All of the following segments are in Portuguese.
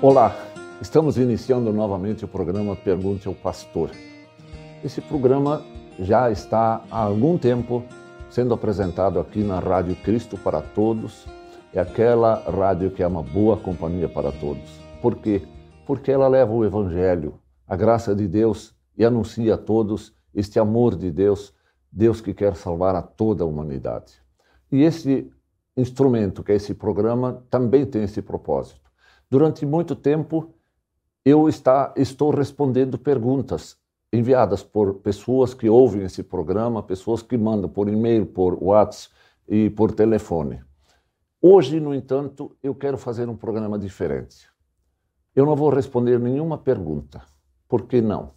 Olá, estamos iniciando novamente o programa Pergunte ao Pastor. Esse programa já está há algum tempo sendo apresentado aqui na Rádio Cristo para Todos. É aquela rádio que é uma boa companhia para todos. Por quê? Porque ela leva o Evangelho, a graça de Deus e anuncia a todos este amor de Deus, Deus que quer salvar a toda a humanidade. E esse instrumento, que é esse programa, também tem esse propósito Durante muito tempo, eu está, estou respondendo perguntas enviadas por pessoas que ouvem esse programa, pessoas que mandam por e-mail, por WhatsApp e por telefone. Hoje, no entanto, eu quero fazer um programa diferente. Eu não vou responder nenhuma pergunta. Por que não?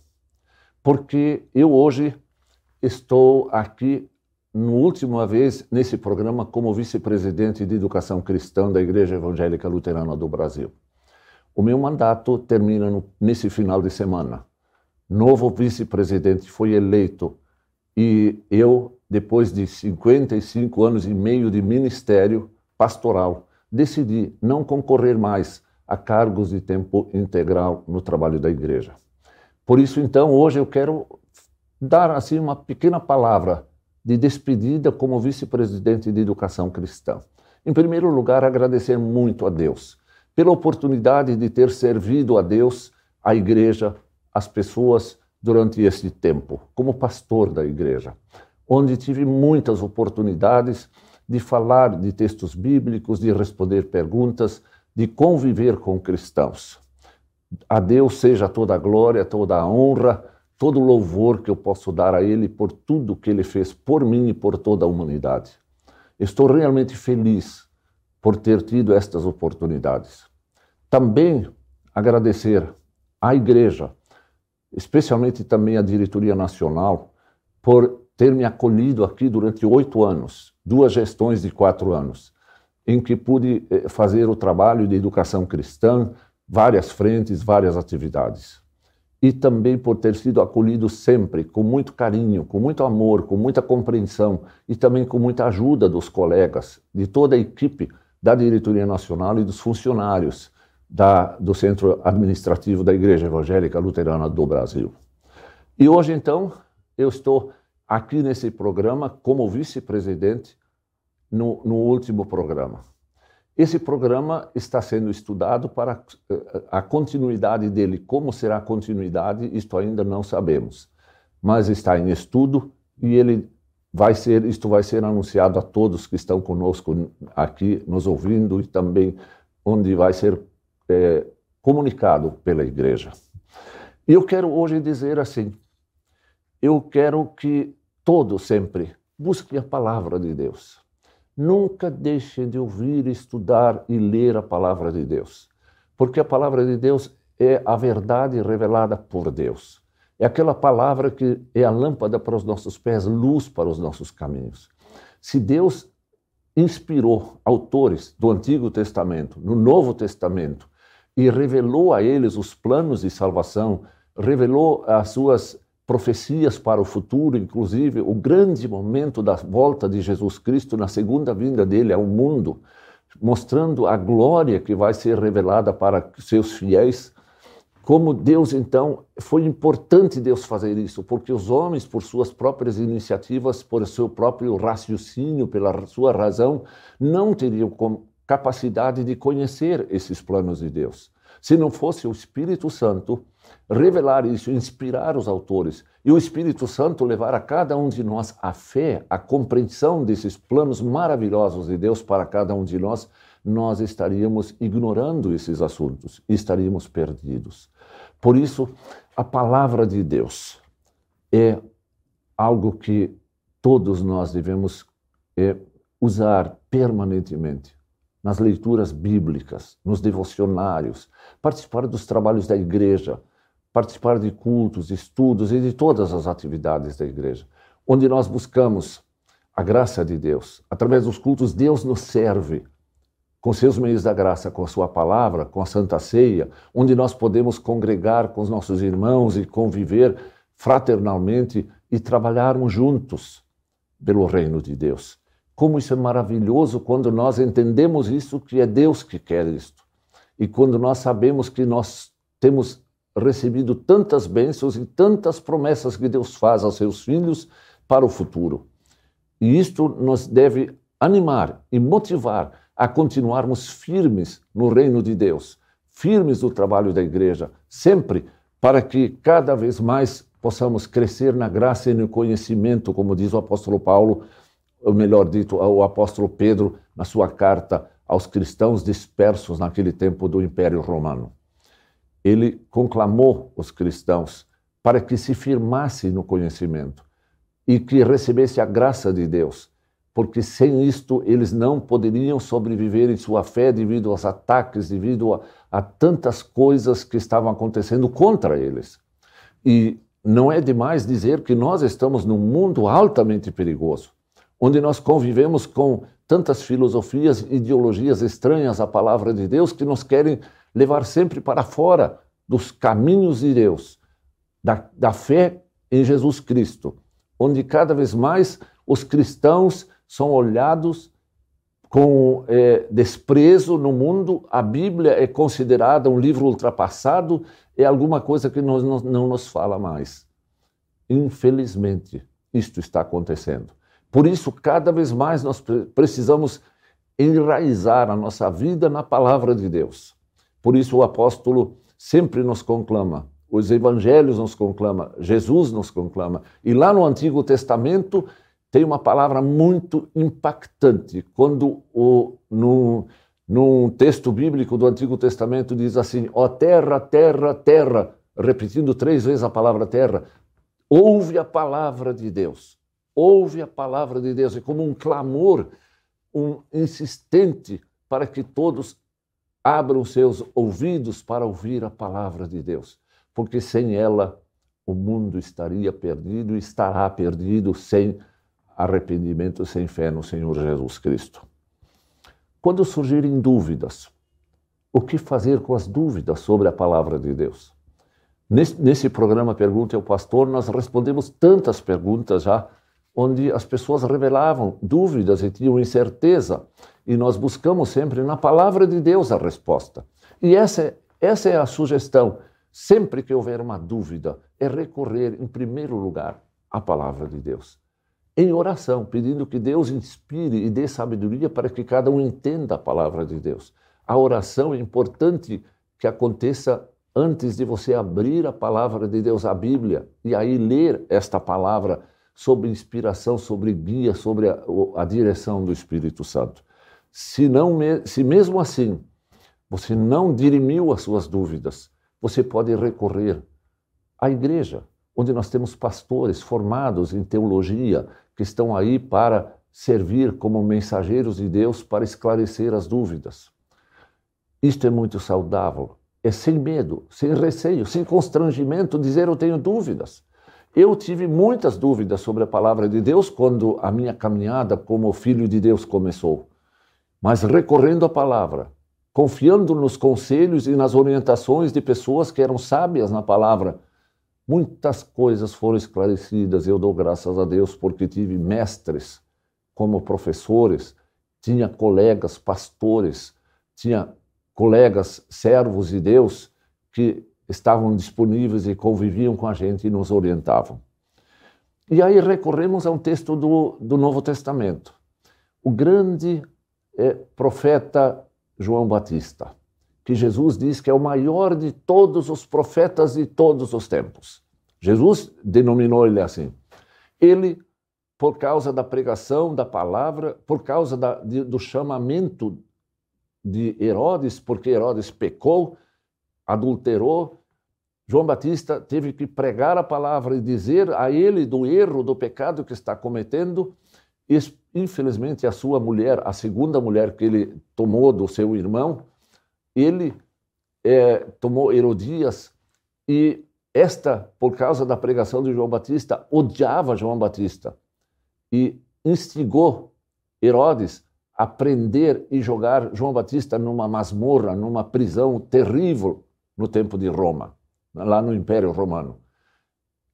Porque eu hoje estou aqui, no última vez, nesse programa, como vice-presidente de Educação Cristã da Igreja Evangélica Luterana do Brasil. O meu mandato termina no, nesse final de semana. Novo vice-presidente foi eleito e eu, depois de 55 anos e meio de ministério pastoral, decidi não concorrer mais a cargos de tempo integral no trabalho da igreja. Por isso, então, hoje eu quero dar assim uma pequena palavra de despedida como vice-presidente de educação cristã. Em primeiro lugar, agradecer muito a Deus pela oportunidade de ter servido a Deus, a igreja, as pessoas durante esse tempo, como pastor da igreja, onde tive muitas oportunidades de falar de textos bíblicos, de responder perguntas, de conviver com cristãos. A Deus seja toda a glória, toda a honra, todo o louvor que eu posso dar a Ele por tudo que Ele fez por mim e por toda a humanidade. Estou realmente feliz por ter tido estas oportunidades. Também agradecer à Igreja, especialmente também à Diretoria Nacional, por ter me acolhido aqui durante oito anos, duas gestões de quatro anos, em que pude eh, fazer o trabalho de educação cristã, várias frentes, várias atividades. E também por ter sido acolhido sempre com muito carinho, com muito amor, com muita compreensão e também com muita ajuda dos colegas, de toda a equipe da Diretoria Nacional e dos funcionários da, do Centro Administrativo da Igreja Evangélica Luterana do Brasil. E hoje, então, eu estou aqui nesse programa como vice-presidente no, no, último programa. Esse programa está sendo estudado para eh, a continuidade dele. Como será a continuidade, isto ainda não sabemos. Mas está em estudo e ele vai ser, isto vai ser anunciado a todos que estão conosco aqui, nos ouvindo e também onde vai ser é, comunicado pela igreja. E eu quero hoje dizer assim: eu quero que todos sempre busquem a palavra de Deus. Nunca deixem de ouvir, estudar e ler a palavra de Deus, porque a palavra de Deus é a verdade revelada por Deus. É aquela palavra que é a lâmpada para os nossos pés, luz para os nossos caminhos. Se Deus inspirou autores do Antigo Testamento, no Novo Testamento, e revelou a eles os planos de salvação, revelou as suas profecias para o futuro, inclusive o grande momento da volta de Jesus Cristo na segunda vinda dele ao mundo, mostrando a glória que vai ser revelada para seus fiéis como Deus, então, foi importante Deus fazer isso, porque os homens, por suas próprias iniciativas, por seu próprio raciocínio, pela sua razão, não teriam capacidade de conhecer esses planos de Deus. Se não fosse o Espírito Santo revelar isso, inspirar os autores, e o Espírito Santo levar a cada um de nós a fé, a compreensão desses planos maravilhosos de Deus para cada um de nós, nós estaríamos ignorando esses assuntos, estaríamos perdidos. Por isso, a palavra de Deus é algo que todos nós devemos é, usar permanentemente nas leituras bíblicas, nos devocionários, participar dos trabalhos da igreja, participar de cultos, estudos e de todas as atividades da igreja, onde nós buscamos a graça de Deus. Através dos cultos, Deus nos serve com seus meios da graça, com a sua palavra, com a Santa Ceia, onde nós podemos congregar com os nossos irmãos e conviver fraternalmente e trabalharmos juntos pelo reino de Deus. Como isso é maravilhoso quando nós entendemos isso, que é Deus que quer isto. e quando nós sabemos que nós temos recebido tantas bênçãos e tantas promessas que Deus faz aos seus filhos para o futuro. E isto nos deve animar e motivar a continuarmos firmes no reino de Deus, firmes no trabalho da igreja, sempre para que cada vez mais possamos crescer na graça e no conhecimento, como diz o apóstolo Paulo, ou melhor dito, o apóstolo Pedro, na sua carta aos cristãos dispersos naquele tempo do Império Romano. Ele conclamou os cristãos para que se firmassem no conhecimento e que recebesse a graça de Deus, porque sem isto eles não poderiam sobreviver em sua fé devido aos ataques, devido a, a tantas coisas que estavam acontecendo contra eles. E não é demais dizer que nós estamos num mundo altamente perigoso, onde nós convivemos com tantas filosofias e ideologias estranhas à palavra de Deus que nos querem levar sempre para fora dos caminhos de Deus, da, da fé em Jesus Cristo, onde cada vez mais os cristãos são olhados com é, desprezo no mundo, a Bíblia é considerada um livro ultrapassado é alguma coisa que nós não, não nos fala mais. Infelizmente, isto está acontecendo. Por isso, cada vez mais nós precisamos enraizar a nossa vida na palavra de Deus. Por isso o apóstolo sempre nos conclama, os evangelhos nos conclama, Jesus nos conclama. E lá no Antigo Testamento tem uma palavra muito impactante, quando o, no, num texto bíblico do Antigo Testamento diz assim: ó terra, terra, terra, repetindo três vezes a palavra terra, ouve a palavra de Deus, ouve a palavra de Deus, é como um clamor, um insistente para que todos abram seus ouvidos para ouvir a palavra de Deus, porque sem ela o mundo estaria perdido e estará perdido sem arrependimento, sem fé no Senhor Jesus Cristo. Quando surgirem dúvidas, o que fazer com as dúvidas sobre a palavra de Deus? Nesse, nesse programa Pergunte ao Pastor, nós respondemos tantas perguntas já, onde as pessoas revelavam dúvidas e tinham incerteza, e nós buscamos sempre na palavra de Deus a resposta. E essa, é, essa é a sugestão. Sempre que houver uma dúvida, é recorrer, em primeiro lugar, à palavra de Deus em oração, pedindo que Deus inspire e dê sabedoria para que cada um entenda a palavra de Deus. A oração é importante que aconteça antes de você abrir a palavra de Deus, a Bíblia, e aí ler esta palavra sob inspiração, sobre guia, sobre a, a direção do Espírito Santo. Se, não, se mesmo assim você não dirimiu as suas dúvidas, você pode recorrer à igreja, onde nós temos pastores formados em teologia, que estão aí para servir como mensageiros de Deus para esclarecer as dúvidas. Isto é muito saudável. É sem medo, sem receio, sem constrangimento dizer eu tenho dúvidas. Eu tive muitas dúvidas sobre a palavra de Deus quando a minha caminhada como filho de Deus começou. Mas recorrendo à palavra, confiando nos conselhos e nas orientações de pessoas que eram sábias na palavra, Muitas coisas foram esclarecidas. Eu dou graças a Deus porque tive mestres como professores, tinha colegas pastores, tinha colegas servos de Deus que estavam disponíveis e conviviam com a gente e nos orientavam. E aí recorremos a um texto do, do Novo Testamento. O grande é, profeta João Batista que Jesus diz que é o maior de todos os profetas de todos os tempos. Jesus denominou ele assim. Ele, por causa da pregação da palavra, por causa da, de, do chamamento de Herodes, porque Herodes pecou, adulterou, João Batista teve que pregar a palavra e dizer a ele do erro, do pecado que está cometendo. Infelizmente, a sua mulher, a segunda mulher que ele tomou do seu irmão, ele é, tomou Herodias e esta, por causa da pregação de João Batista, odiava João Batista e instigou Herodes a prender e jogar João Batista numa masmorra, numa prisão terrível no tempo de Roma, lá no Império Romano.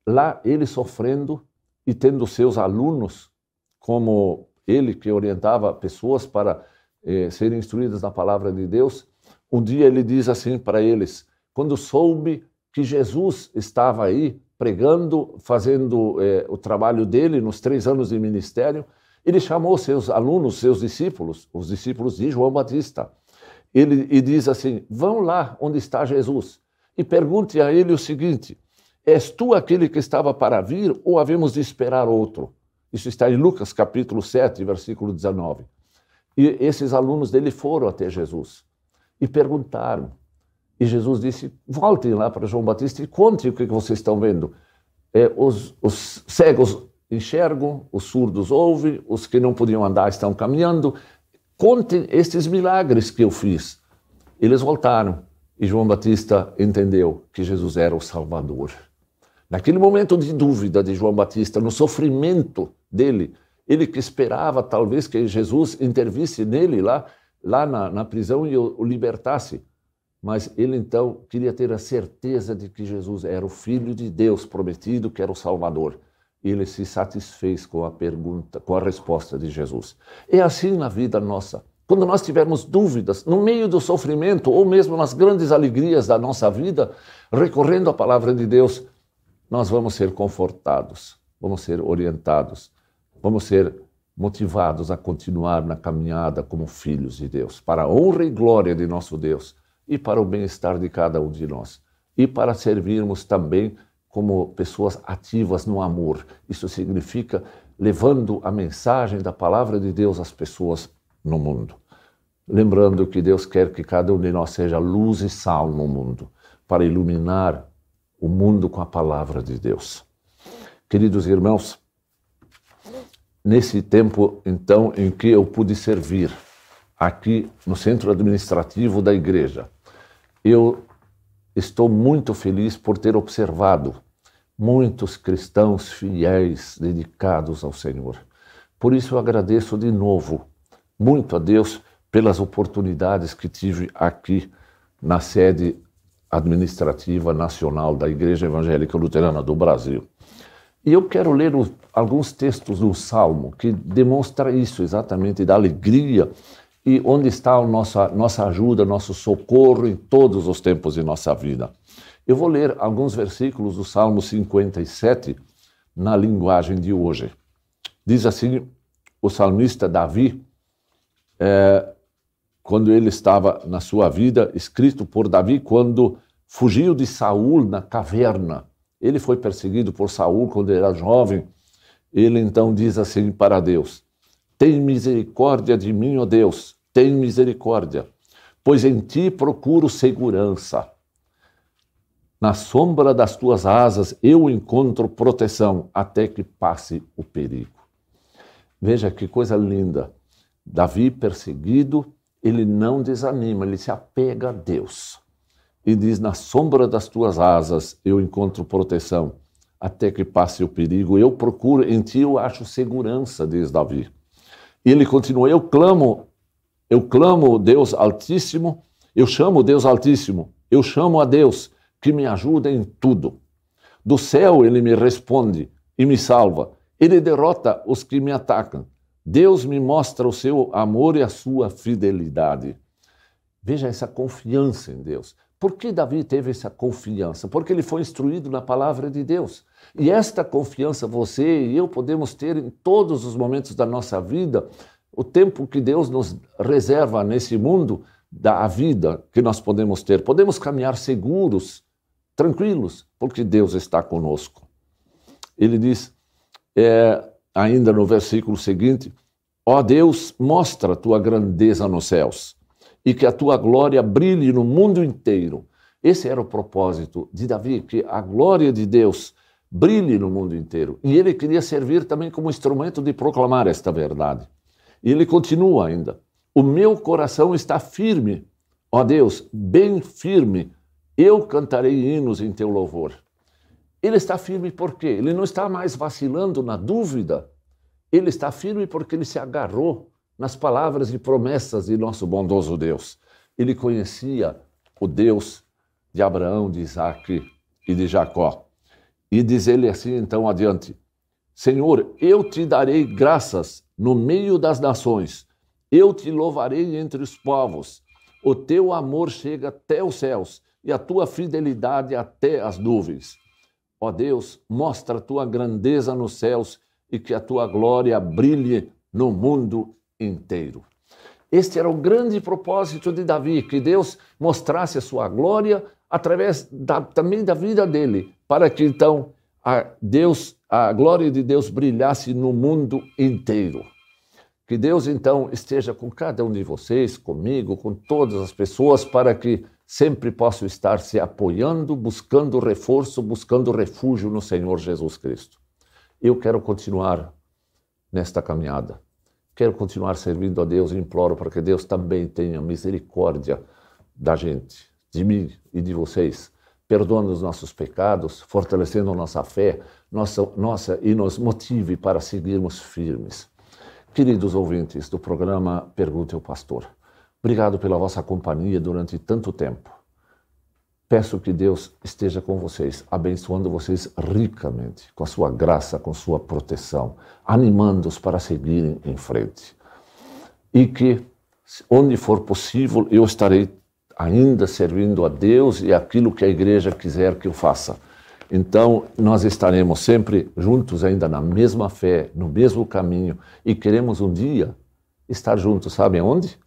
Lá ele sofrendo e tendo seus alunos, como ele que orientava pessoas para eh, serem instruídas na palavra de Deus, Um dia ele diz assim para eles: quando soube que Jesus estava aí pregando, fazendo eh, o trabalho dele nos três anos de ministério, ele chamou seus alunos, seus discípulos, os discípulos de João Batista. Ele e diz assim: vão lá onde está Jesus e pergunte a ele o seguinte: És tu aquele que estava para vir ou havemos de esperar outro? Isso está em Lucas capítulo 7, versículo 19. E esses alunos dele foram até Jesus e perguntaram. E Jesus disse: voltem lá para João Batista e contem o que vocês estão vendo. É, os, os cegos enxergam, os surdos ouvem, os que não podiam andar estão caminhando. Contem estes milagres que eu fiz. Eles voltaram e João Batista entendeu que Jesus era o Salvador. Naquele momento de dúvida de João Batista, no sofrimento dele, ele que esperava talvez que Jesus intervisse nele lá, lá na, na prisão e o, o libertasse. Mas ele então queria ter a certeza de que Jesus era o Filho de Deus prometido, que era o Salvador. Ele se satisfez com a pergunta, com a resposta de Jesus. É assim na vida nossa. Quando nós tivermos dúvidas, no meio do sofrimento ou mesmo nas grandes alegrias da nossa vida, recorrendo à palavra de Deus, nós vamos ser confortados, vamos ser orientados, vamos ser motivados a continuar na caminhada como filhos de Deus, para a honra e glória de nosso Deus e para o bem-estar de cada um de nós. E para servirmos também como pessoas ativas no amor. Isso significa levando a mensagem da palavra de Deus às pessoas no mundo. Lembrando que Deus quer que cada um de nós seja luz e sal no mundo, para iluminar o mundo com a palavra de Deus. Queridos irmãos, nesse tempo então em que eu pude servir aqui no centro administrativo da igreja, eu estou muito feliz por ter observado muitos cristãos fiéis, dedicados ao Senhor. Por isso eu agradeço de novo muito a Deus pelas oportunidades que tive aqui na sede administrativa nacional da Igreja Evangélica Luterana do Brasil. E eu quero ler alguns textos do Salmo que demonstra isso exatamente da alegria e onde está a nossa, nossa ajuda, nosso socorro em todos os tempos de nossa vida. Eu vou ler alguns versículos do Salmo 57 na linguagem de hoje. Diz assim o salmista Davi, é, quando ele estava na sua vida, escrito por Davi quando fugiu de Saul na caverna. Ele foi perseguido por Saul quando era jovem. Ele então diz assim para Deus: Tem misericórdia de mim, ó Deus, tem misericórdia, pois em ti procuro segurança. Na sombra das tuas asas eu encontro proteção até que passe o perigo. Veja que coisa linda. Davi, perseguido, ele não desanima, ele se apega a Deus. E diz: Na sombra das tuas asas eu encontro proteção até que passe o perigo. Eu procuro, em ti eu acho segurança, diz Davi. E ele continua: Eu clamo eu clamo Deus Altíssimo, eu chamo Deus Altíssimo, eu chamo a Deus que me ajuda em tudo. Do céu ele me responde e me salva. Ele derrota os que me atacam. Deus me mostra o seu amor e a sua fidelidade. Veja essa confiança em Deus. Por que Davi teve essa confiança? Porque ele foi instruído na palavra de Deus. E esta confiança você e eu podemos ter em todos os momentos da nossa vida, o tempo que Deus nos reserva nesse mundo da vida que nós podemos ter. Podemos caminhar seguros, tranquilos, porque Deus está conosco. Ele diz, é, ainda no versículo seguinte: Ó Deus, mostra a tua grandeza nos céus e que a tua glória brilhe no mundo inteiro. Esse era o propósito de Davi, que a glória de Deus brilhe no mundo inteiro. E ele queria servir também como instrumento de proclamar esta verdade. E ele continua ainda: O meu coração está firme, ó Deus, bem firme. Eu cantarei hinos em teu louvor. Ele está firme por quê? Ele não está mais vacilando na dúvida. Ele está firme porque ele se agarrou nas palavras e promessas de nosso bondoso Deus. Ele conhecia o Deus de Abraão, de Isaac e de Jacó. E diz ele assim então adiante: Senhor, eu te darei graças no meio das nações. Eu te louvarei entre os povos, O teu amor chega até os céus e a tua fidelidade até as nuvens. Ó Deus, mostra a tua grandeza nos céus e que a tua glória brilhe no mundo inteiro. Este era o grande propósito de Davi, que Deus mostrasse a sua glória através da, também da vida dele, para que então a Deus, a glória de Deus brilhasse no mundo inteiro. Que Deus então esteja com cada um de vocês, comigo, com todas as pessoas, para que sempre possam estar se apoiando, buscando reforço, buscando refúgio no Senhor Jesus Cristo. Eu quero continuar nesta caminhada. Quero continuar servindo a Deus e imploro para que Deus também tenha misericórdia da gente, de mim e de vocês, perdoando os nossos pecados, fortalecendo nossa fé, nossa, nossa e nos motive para seguirmos firmes. Queridos ouvintes do programa Pergunte ao Pastor, obrigado pela vossa companhia durante tanto tempo. Peço que Deus esteja com vocês, abençoando vocês ricamente, com a sua graça, com sua proteção, animando-os para seguirem em frente. E que, onde for possível, eu estarei ainda servindo a Deus e aquilo que a igreja quiser que eu faça. Então, nós estaremos sempre juntos, ainda na mesma fé, no mesmo caminho, e queremos um dia estar juntos, sabem onde?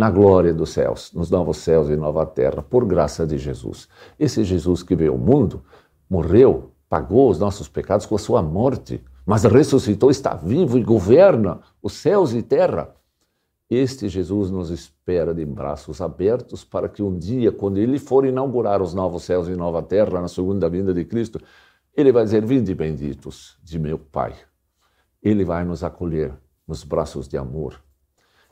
Na glória dos céus, nos novos céus e nova terra, por graça de Jesus. Esse Jesus que veio ao mundo, morreu, pagou os nossos pecados com a sua morte, mas ressuscitou, está vivo e governa os céus e terra. Este Jesus nos espera de braços abertos para que um dia, quando ele for inaugurar os novos céus e nova terra, na segunda vinda de Cristo, ele vai dizer: Vinde benditos de meu Pai. Ele vai nos acolher nos braços de amor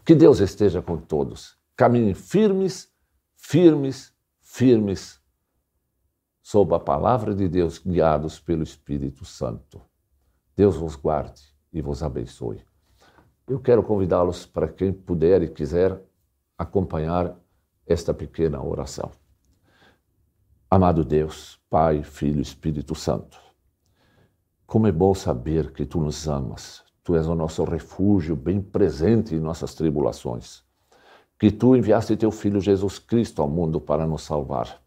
que Deus esteja com todos. Caminhem firmes, firmes, firmes, sob a palavra de Deus, guiados pelo Espírito Santo. Deus vos guarde e vos abençoe. Eu quero convidá-los para quem puder e quiser acompanhar esta pequena oração. Amado Deus, Pai, Filho Espírito Santo, como é bom saber que tu nos amas, Tu és o nosso refúgio bem presente em nossas tribulações. Que tu enviaste teu Filho Jesus Cristo ao mundo para nos salvar.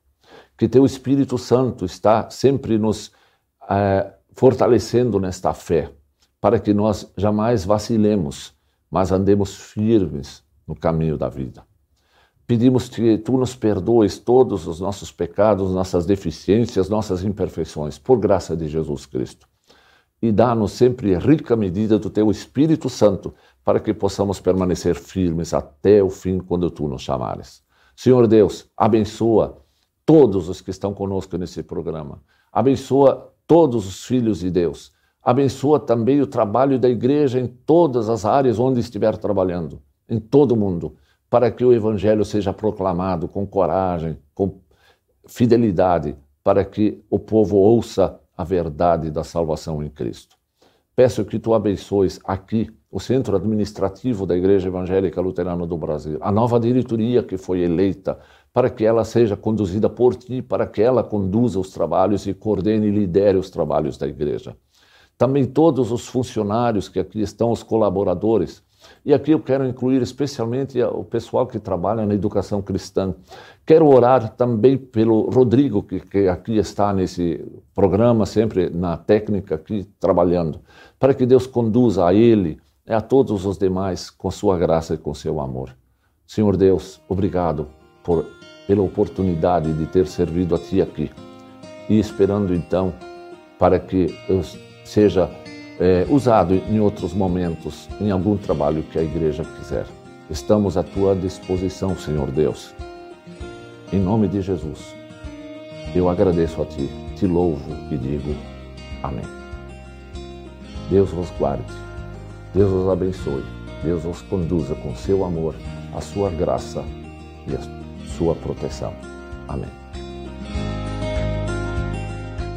Que teu Espírito Santo está sempre nos eh, fortalecendo nesta fé, para que nós jamais vacilemos, mas andemos firmes no caminho da vida. Pedimos que tu nos perdoes todos os nossos pecados, nossas deficiências, nossas imperfeições, por graça de Jesus Cristo e dá-nos sempre rica medida do teu Espírito Santo, para que possamos permanecer firmes até o fim, quando tu nos chamares. Senhor Deus, abençoa todos os que estão conosco nesse programa. Abençoa todos os filhos de Deus. Abençoa também o trabalho da igreja em todas as áreas onde estiver trabalhando, em todo o mundo, para que o evangelho seja proclamado com coragem, com fidelidade, para que o povo ouça a verdade da salvação em Cristo. Peço que tu abençoes aqui o centro administrativo da Igreja Evangélica Luterana do Brasil, a nova diretoria que foi eleita, para que ela seja conduzida por ti, para que ela conduza os trabalhos e coordene e lidere os trabalhos da igreja. Também todos os funcionários que aqui estão, os colaboradores, e aqui eu quero incluir especialmente o pessoal que trabalha na educação cristã. Quero orar também pelo Rodrigo, que, que aqui está nesse programa, sempre na técnica aqui trabalhando, para que Deus conduza a ele e a todos os demais com sua graça e com seu amor. Senhor Deus, obrigado por, pela oportunidade de ter servido a Ti aqui e esperando então para que eu seja é, usado em outros momentos, em algum trabalho que a igreja quiser. Estamos à tua disposição, Senhor Deus. Em nome de Jesus, eu agradeço a Ti, te louvo e digo Amém. Deus vos guarde, Deus vos abençoe, Deus vos conduza com seu amor, a sua graça e a sua proteção. Amém.